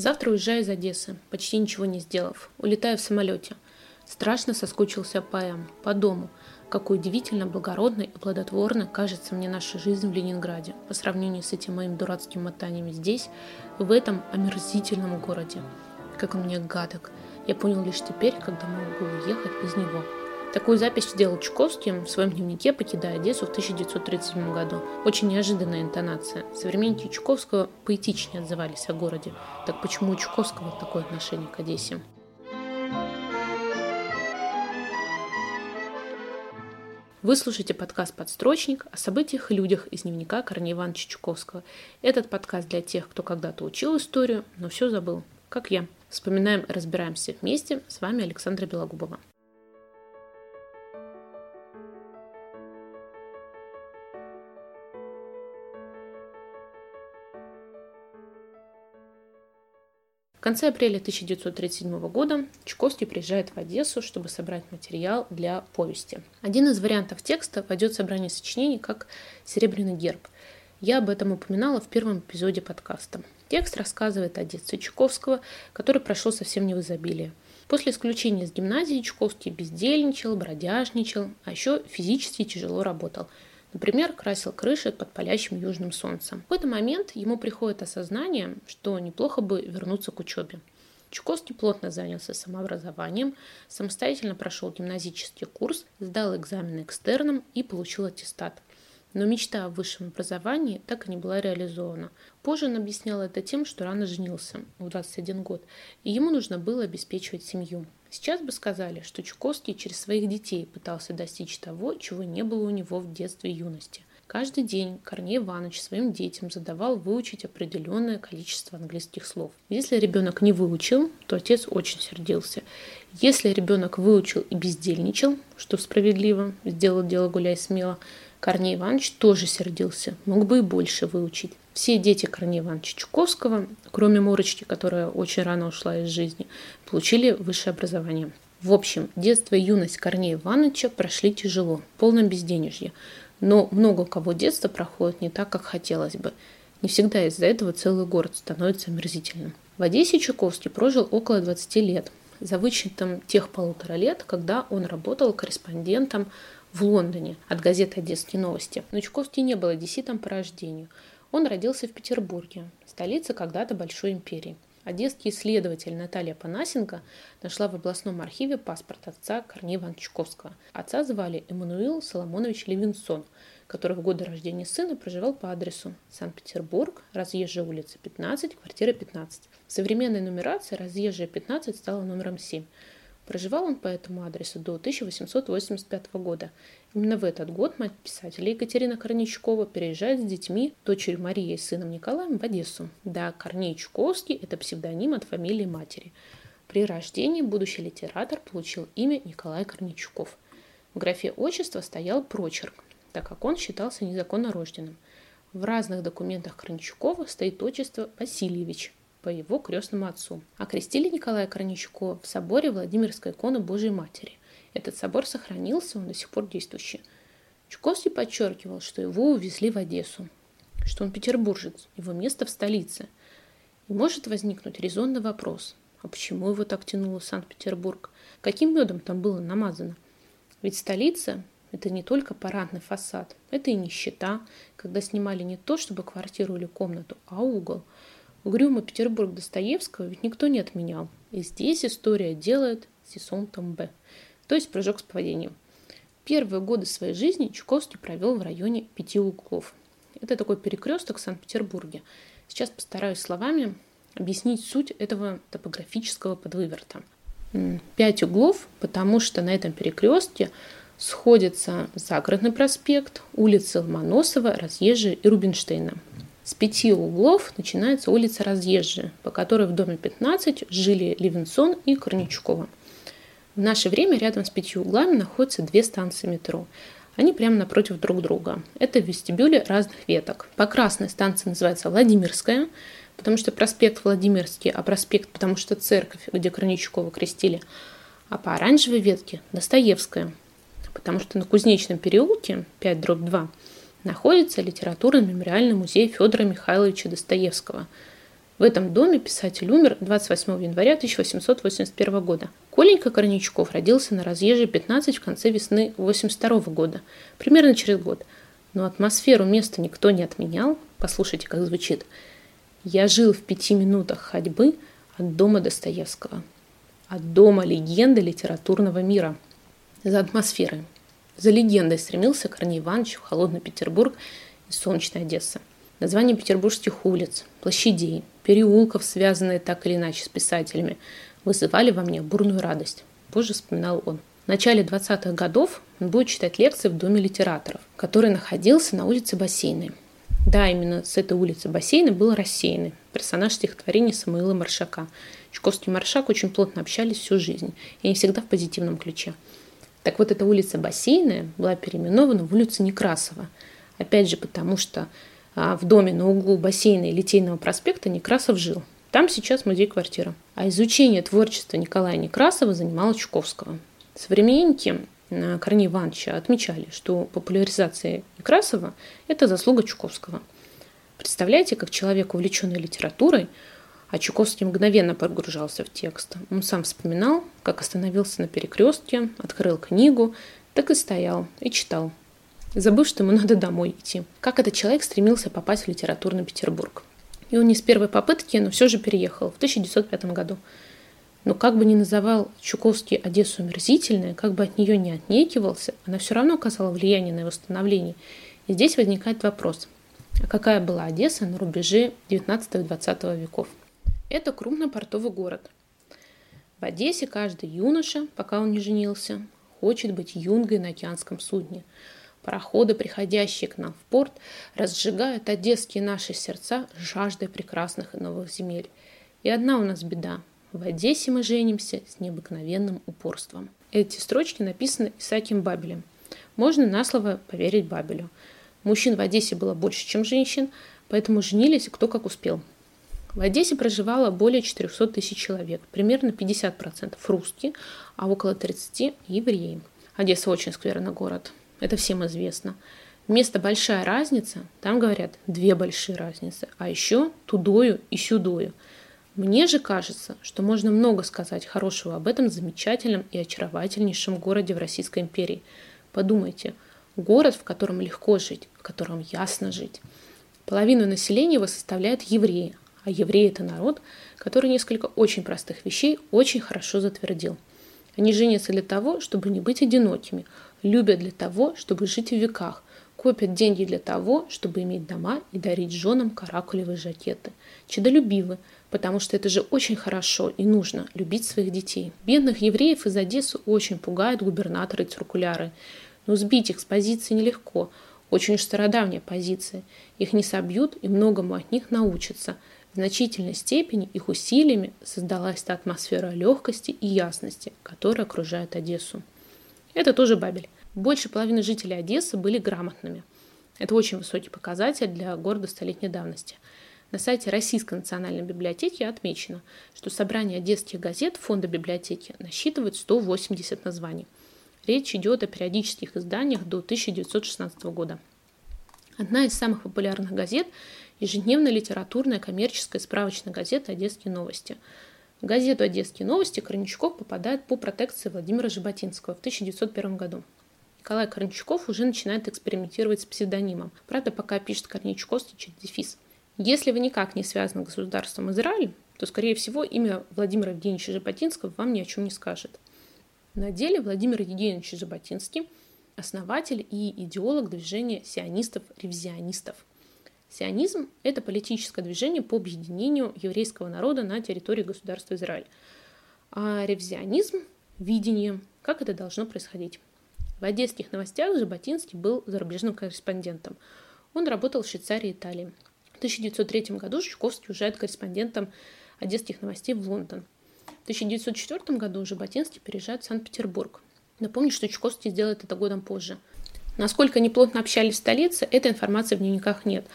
Завтра уезжаю из Одессы, почти ничего не сделав. Улетаю в самолете. Страшно соскучился по М, по дому. Какой удивительно благородной и плодотворной кажется мне наша жизнь в Ленинграде по сравнению с этим моим дурацким мотаниями здесь, в этом омерзительном городе. Как он мне гадок. Я понял лишь теперь, когда могу уехать из него. Такую запись сделал Чуковский в своем дневнике, покидая Одессу в 1937 году. Очень неожиданная интонация. Современники Чуковского поэтичнее отзывались о городе. Так почему у Чуковского такое отношение к Одессе? Вы слушаете подкаст «Подстрочник» о событиях и людях из дневника Корнея Ивановича Чуковского. Этот подкаст для тех, кто когда-то учил историю, но все забыл, как я. Вспоминаем и разбираемся вместе. С вами Александра Белогубова. В конце апреля 1937 года Чуковский приезжает в Одессу, чтобы собрать материал для повести. Один из вариантов текста войдет в собрание сочинений как «Серебряный герб». Я об этом упоминала в первом эпизоде подкаста. Текст рассказывает о детстве Чуковского, который прошел совсем не в изобилии. После исключения из гимназии Чуковский бездельничал, бродяжничал, а еще физически тяжело работал – Например, красил крыши под палящим южным солнцем. В какой-то момент ему приходит осознание, что неплохо бы вернуться к учебе. Чуковский плотно занялся самообразованием, самостоятельно прошел гимназический курс, сдал экзамены экстерном и получил аттестат. Но мечта о высшем образовании так и не была реализована. Позже он объяснял это тем, что рано женился, в 21 год, и ему нужно было обеспечивать семью. Сейчас бы сказали, что Чуковский через своих детей пытался достичь того, чего не было у него в детстве и юности. Каждый день Корней Иванович своим детям задавал выучить определенное количество английских слов. Если ребенок не выучил, то отец очень сердился. Если ребенок выучил и бездельничал, что справедливо, сделал дело гуляй смело, Корней Иванович тоже сердился, мог бы и больше выучить. Все дети Корнея Ивановича Чуковского, кроме Мурочки, которая очень рано ушла из жизни, получили высшее образование. В общем, детство и юность Корнея Ивановича прошли тяжело, полном безденежье. Но много кого детство проходит не так, как хотелось бы. Не всегда из-за этого целый город становится омерзительным. В Одессе Чуковский прожил около 20 лет, за вычетом тех полутора лет, когда он работал корреспондентом в Лондоне от газеты «Одесские новости». Но Чуковский не был одесситом по рождению – он родился в Петербурге, столице когда-то Большой империи. Одесский исследователь Наталья Панасенко нашла в областном архиве паспорт отца Корнея Ивановича Отца звали Эммануил Соломонович Левинсон, который в годы рождения сына проживал по адресу Санкт-Петербург, разъезжая улица 15, квартира 15. В современной нумерации разъезжая 15 стала номером 7. Проживал он по этому адресу до 1885 года. Именно в этот год мать писателя Екатерина Корнейчукова переезжает с детьми, дочерью Марией и сыном Николаем в Одессу. Да, Корней Чуковский – это псевдоним от фамилии матери. При рождении будущий литератор получил имя Николай Корнейчуков. В графе отчества стоял прочерк, так как он считался незаконно рожденным. В разных документах Корнейчукова стоит отчество Васильевич – по его крестному отцу. Окрестили Николая Корничукова в соборе Владимирской иконы Божьей Матери. Этот собор сохранился, он до сих пор действующий. Чуковский подчеркивал, что его увезли в Одессу, что он петербуржец, его место в столице. И может возникнуть резонный вопрос, а почему его так тянуло Санкт-Петербург? Каким медом там было намазано? Ведь столица – это не только парадный фасад, это и нищета, когда снимали не то чтобы квартиру или комнату, а угол – Угрюмый Петербург Достоевского ведь никто не отменял. И здесь история делает Сисон Томбе, то есть прыжок с поведением. Первые годы своей жизни Чуковский провел в районе Пяти углов. Это такой перекресток в Санкт-Петербурге. Сейчас постараюсь словами объяснить суть этого топографического подвыверта. Пять углов, потому что на этом перекрестке сходятся Загородный проспект, улицы Ломоносова, Разъезжия и Рубинштейна. С пяти углов начинается улица Разъезжая, по которой в доме 15 жили Левинсон и Корничукова. В наше время рядом с пятью углами находятся две станции метро. Они прямо напротив друг друга. Это вестибюли разных веток. По красной станции называется Владимирская, потому что проспект Владимирский, а проспект, потому что церковь, где Корничукова крестили. А по оранжевой ветке Достоевская, потому что на Кузнечном переулке 5 дробь 2 находится литературно-мемориальный музей Федора Михайловича Достоевского. В этом доме писатель умер 28 января 1881 года. Коленька Корничков родился на разъезде 15 в конце весны 82 года, примерно через год. Но атмосферу места никто не отменял. Послушайте, как звучит. «Я жил в пяти минутах ходьбы от дома Достоевского, от дома легенды литературного мира». За атмосферой, за легендой стремился Корней Иванович в холодный Петербург и солнечная Одесса. Названия петербургских улиц, площадей, переулков, связанные так или иначе с писателями, вызывали во мне бурную радость. Позже вспоминал он. В начале 20-х годов он будет читать лекции в Доме литераторов, который находился на улице Бассейной. Да, именно с этой улицы Бассейна был рассеянный персонаж стихотворения Самуила Маршака. Чуковский и Маршак очень плотно общались всю жизнь, и не всегда в позитивном ключе. Так вот, эта улица Бассейная была переименована в улицу Некрасова. Опять же, потому что а, в доме на углу бассейна и Литейного проспекта Некрасов жил. Там сейчас музей-квартира. А изучение творчества Николая Некрасова занимало Чуковского. Современники а, Корнея Ивановича отмечали, что популяризация Некрасова – это заслуга Чуковского. Представляете, как человек, увлеченный литературой, а Чуковский мгновенно погружался в текст. Он сам вспоминал, как остановился на перекрестке, открыл книгу, так и стоял и читал, забыв, что ему надо домой идти. Как этот человек стремился попасть в литературный Петербург. И он не с первой попытки, но все же переехал в 1905 году. Но как бы ни называл Чуковский Одессу мерзительной, как бы от нее не отнекивался, она все равно оказала влияние на его становление. И здесь возникает вопрос, а какая была Одесса на рубеже 19-20 веков? Это крупный портовый город. В Одессе каждый юноша, пока он не женился, хочет быть юнгой на океанском судне. Пароходы, приходящие к нам в порт, разжигают одесские наши сердца жаждой прекрасных и новых земель. И одна у нас беда. В Одессе мы женимся с необыкновенным упорством. Эти строчки написаны Исаакием Бабелем. Можно на слово поверить Бабелю. Мужчин в Одессе было больше, чем женщин, поэтому женились кто как успел. В Одессе проживало более 400 тысяч человек, примерно 50% русские, а около 30% евреи. Одесса очень скверный город, это всем известно. Вместо большая разница, там говорят две большие разницы, а еще тудою и сюдою. Мне же кажется, что можно много сказать хорошего об этом замечательном и очаровательнейшем городе в Российской империи. Подумайте, город, в котором легко жить, в котором ясно жить. Половину населения его составляют евреи, а евреи – это народ, который несколько очень простых вещей очень хорошо затвердил. Они женятся для того, чтобы не быть одинокими, любят для того, чтобы жить в веках, копят деньги для того, чтобы иметь дома и дарить женам каракулевые жакеты. Чедолюбивы, потому что это же очень хорошо и нужно – любить своих детей. Бедных евреев из Одессы очень пугают губернаторы и циркуляры. Но сбить их с позиции нелегко. Очень уж стародавняя позиция. Их не собьют и многому от них научатся – в значительной степени их усилиями создалась та атмосфера легкости и ясности, которая окружает Одессу. Это тоже Бабель. Больше половины жителей Одессы были грамотными. Это очень высокий показатель для города столетней давности. На сайте Российской национальной библиотеки отмечено, что собрание одесских газет фонда библиотеки насчитывает 180 названий. Речь идет о периодических изданиях до 1916 года. Одна из самых популярных газет ежедневная литературная коммерческая справочная газета «Одесские новости». В газету «Одесские новости» Корничков попадает по протекции Владимира Жаботинского в 1901 году. Николай Корничков уже начинает экспериментировать с псевдонимом. Правда, пока пишет Корничковский через дефис. Если вы никак не связаны с государством Израиль, то, скорее всего, имя Владимира Евгеньевича Жаботинского вам ни о чем не скажет. На деле Владимир Евгеньевич Жаботинский – основатель и идеолог движения сионистов-ревизионистов – Сионизм – это политическое движение по объединению еврейского народа на территории государства Израиль. А ревизионизм – видение, как это должно происходить. В одесских новостях Жаботинский был зарубежным корреспондентом. Он работал в Швейцарии и Италии. В 1903 году Жуковский уезжает корреспондентом одесских новостей в Лондон. В 1904 году Жаботинский переезжает в Санкт-Петербург. Напомню, что Чуковский сделает это годом позже. Насколько они плотно общались в столице, этой информации в дневниках нет –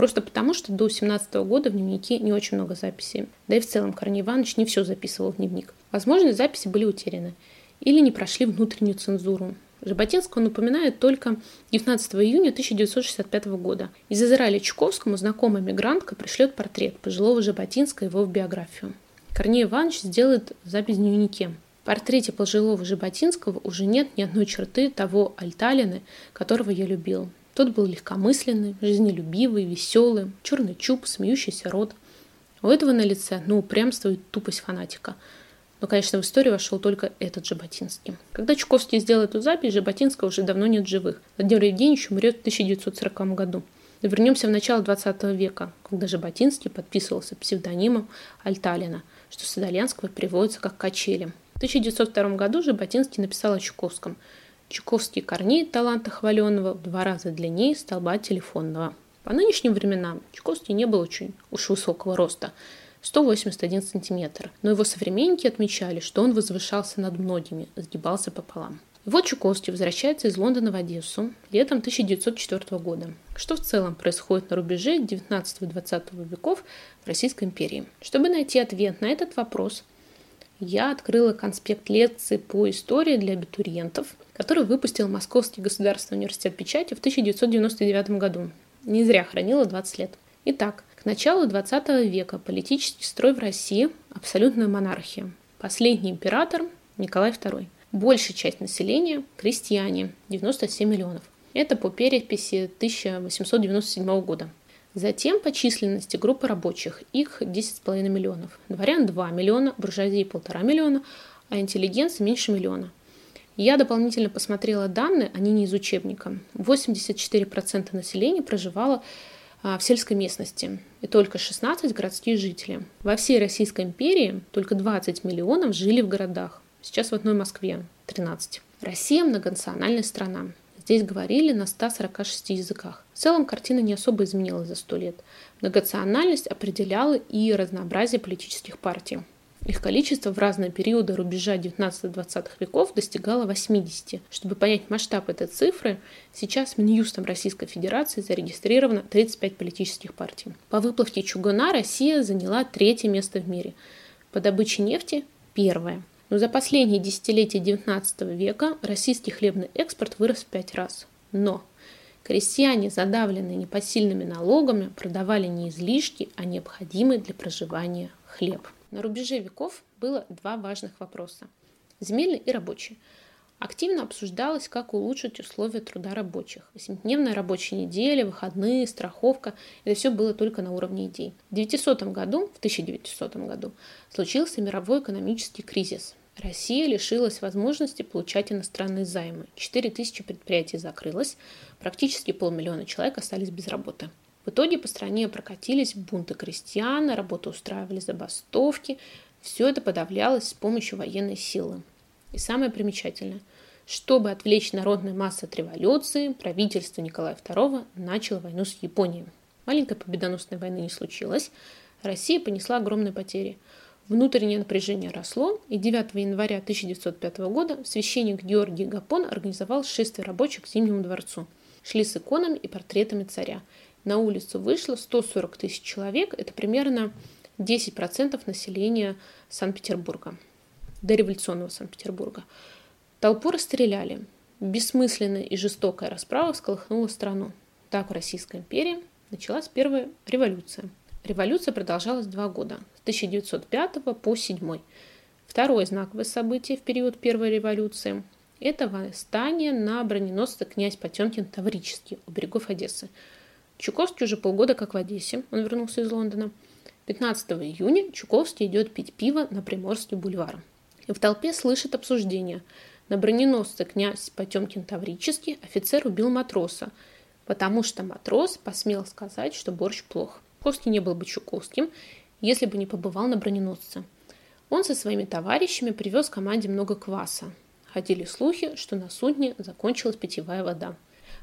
Просто потому, что до 17 года в дневнике не очень много записей. Да и в целом Корней Иванович не все записывал в дневник. Возможно, записи были утеряны или не прошли внутреннюю цензуру. Жаботинского напоминает только 19 июня 1965 года. Из Израиля Чуковскому знакомая мигрантка пришлет портрет пожилого Жаботинска его в биографию. Корней Иванович сделает запись в дневнике. В портрете пожилого Жаботинского уже нет ни одной черты того Альталины, которого я любил. Тот был легкомысленный, жизнелюбивый, веселый, черный чуб, смеющийся рот. У этого на лице, ну, упрямство и тупость фанатика – но, конечно, в историю вошел только этот Жаботинский. Когда Чуковский сделал эту запись, Жаботинского уже давно нет живых. Владимир Евгеньевич умрет в 1940 году. Но вернемся в начало 20 века, когда Жаботинский подписывался псевдонимом Альталина, что с итальянского переводится как «качели». В 1902 году Жаботинский написал о Чуковском. Чуковский корней таланта хваленного в два раза длиннее столба телефонного. По нынешним временам Чуковский не был очень уж высокого роста – 181 сантиметр, но его современники отмечали, что он возвышался над многими, сгибался пополам. И вот Чуковский возвращается из Лондона в Одессу летом 1904 года. Что в целом происходит на рубеже 19 и 20 веков в Российской империи? Чтобы найти ответ на этот вопрос, я открыла конспект лекции по истории для абитуриентов, который выпустил Московский государственный университет печати в 1999 году. Не зря хранила 20 лет. Итак, к началу XX века политический строй в России – абсолютная монархия. Последний император – Николай II. Большая часть населения – крестьяне – 97 миллионов. Это по переписи 1897 года. Затем по численности группы рабочих – их 10,5 миллионов. Дворян – 2 миллиона, буржуазии – 1,5 миллиона, а интеллигенции – меньше миллиона. Я дополнительно посмотрела данные, они не из учебника. 84% населения проживало а, в сельской местности и только 16 городские жители. Во всей Российской империи только 20 миллионов жили в городах. Сейчас в одной Москве 13. Россия многонациональная страна. Здесь говорили на 146 языках. В целом картина не особо изменилась за сто лет. Многонациональность определяла и разнообразие политических партий. Их количество в разные периоды рубежа 19-20 веков достигало 80. Чтобы понять масштаб этой цифры, сейчас Минюстом Российской Федерации зарегистрировано 35 политических партий. По выплавке чугуна Россия заняла третье место в мире. По добыче нефти – первое. Но за последние десятилетия XIX века российский хлебный экспорт вырос в пять раз. Но крестьяне, задавленные непосильными налогами, продавали не излишки, а необходимый для проживания хлеб. На рубеже веков было два важных вопроса – земельный и рабочий. Активно обсуждалось, как улучшить условия труда рабочих. Восьмидневная рабочая неделя, выходные, страховка – это все было только на уровне идей. В 900 году, в 1900 году случился мировой экономический кризис. Россия лишилась возможности получать иностранные займы. 4000 предприятий закрылось, практически полмиллиона человек остались без работы. В итоге по стране прокатились бунты крестьян, работу устраивали забастовки. Все это подавлялось с помощью военной силы. И самое примечательное, чтобы отвлечь народные массы от революции, правительство Николая II начало войну с Японией. Маленькой победоносной войны не случилось. Россия понесла огромные потери. Внутреннее напряжение росло, и 9 января 1905 года священник Георгий Гапон организовал шествие рабочих к Зимнему дворцу. Шли с иконами и портретами царя на улицу вышло 140 тысяч человек, это примерно 10% населения Санкт-Петербурга, дореволюционного Санкт-Петербурга. Толпу расстреляли. Бессмысленная и жестокая расправа всколыхнула страну. Так в Российской империи началась первая революция. Революция продолжалась два года, с 1905 по 1907. Второе знаковое событие в период Первой революции – это восстание на броненосце князь Потемкин Таврический у берегов Одессы – Чуковский уже полгода как в Одессе, он вернулся из Лондона. 15 июня Чуковский идет пить пиво на Приморский бульвар. И в толпе слышит обсуждение. На броненосце князь Потемкин Таврический офицер убил матроса, потому что матрос посмел сказать, что борщ плох. Чуковский не был бы Чуковским, если бы не побывал на броненосце. Он со своими товарищами привез команде много кваса. Ходили слухи, что на судне закончилась питьевая вода.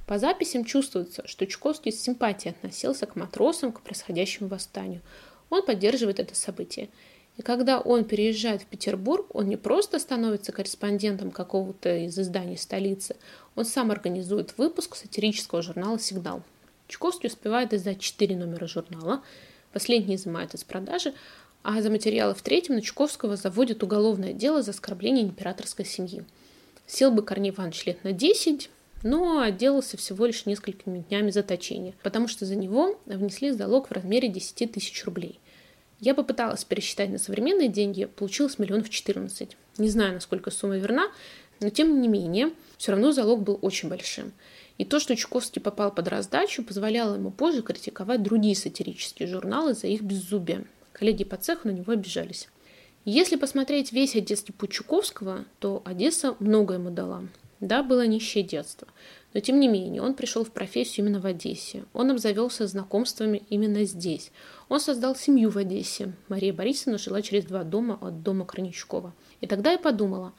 По записям чувствуется, что Чуковский с симпатией относился к матросам, к происходящему восстанию. Он поддерживает это событие. И когда он переезжает в Петербург, он не просто становится корреспондентом какого-то из изданий столицы, он сам организует выпуск сатирического журнала «Сигнал». Чуковский успевает издать четыре номера журнала, последний изымает из продажи, а за материалы в третьем на Чуковского заводят уголовное дело за оскорбление императорской семьи. Сел бы Корней Иванович лет на 10, но отделался всего лишь несколькими днями заточения, потому что за него внесли залог в размере 10 тысяч рублей. Я попыталась пересчитать на современные деньги, получилось миллионов 14. Не знаю, насколько сумма верна, но тем не менее, все равно залог был очень большим. И то, что Чуковский попал под раздачу, позволяло ему позже критиковать другие сатирические журналы за их беззубие. Коллеги по цеху на него обижались. Если посмотреть весь одесский путь Чуковского, то Одесса много ему дала. Да, было нищее детство, но тем не менее он пришел в профессию именно в Одессе. Он обзавелся знакомствами именно здесь. Он создал семью в Одессе. Мария Борисовна жила через два дома от дома Краничкова. И тогда я подумала,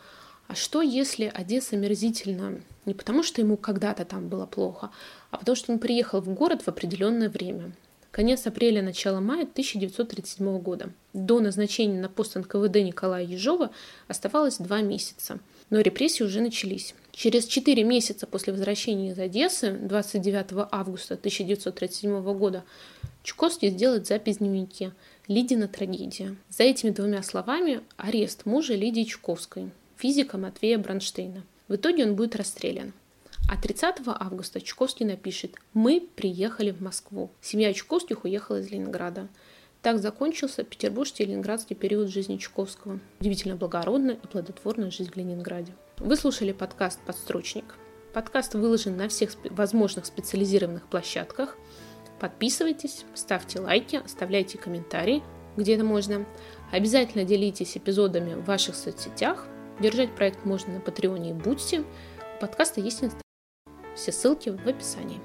а что если Одесса мерзительна не потому, что ему когда-то там было плохо, а потому что он приехал в город в определенное время. Конец апреля, начало мая 1937 года. До назначения на пост НКВД Николая Ежова оставалось два месяца. Но репрессии уже начались. Через четыре месяца после возвращения из Одессы, 29 августа 1937 года, Чуковский сделает запись в дневнике «Лидина трагедия». За этими двумя словами арест мужа Лидии Чуковской, физика Матвея Бронштейна. В итоге он будет расстрелян. А 30 августа Чуковский напишет «Мы приехали в Москву». Семья Чуковских уехала из Ленинграда. Так закончился петербургский и ленинградский период жизни Чуковского. Удивительно благородная и плодотворная жизнь в Ленинграде. Вы слушали подкаст «Подстрочник». Подкаст выложен на всех возможных специализированных площадках. Подписывайтесь, ставьте лайки, оставляйте комментарии, где это можно. Обязательно делитесь эпизодами в ваших соцсетях. Поддержать проект можно на Патреоне и Бусти. У подкаста есть инстаграм. Все ссылки в описании.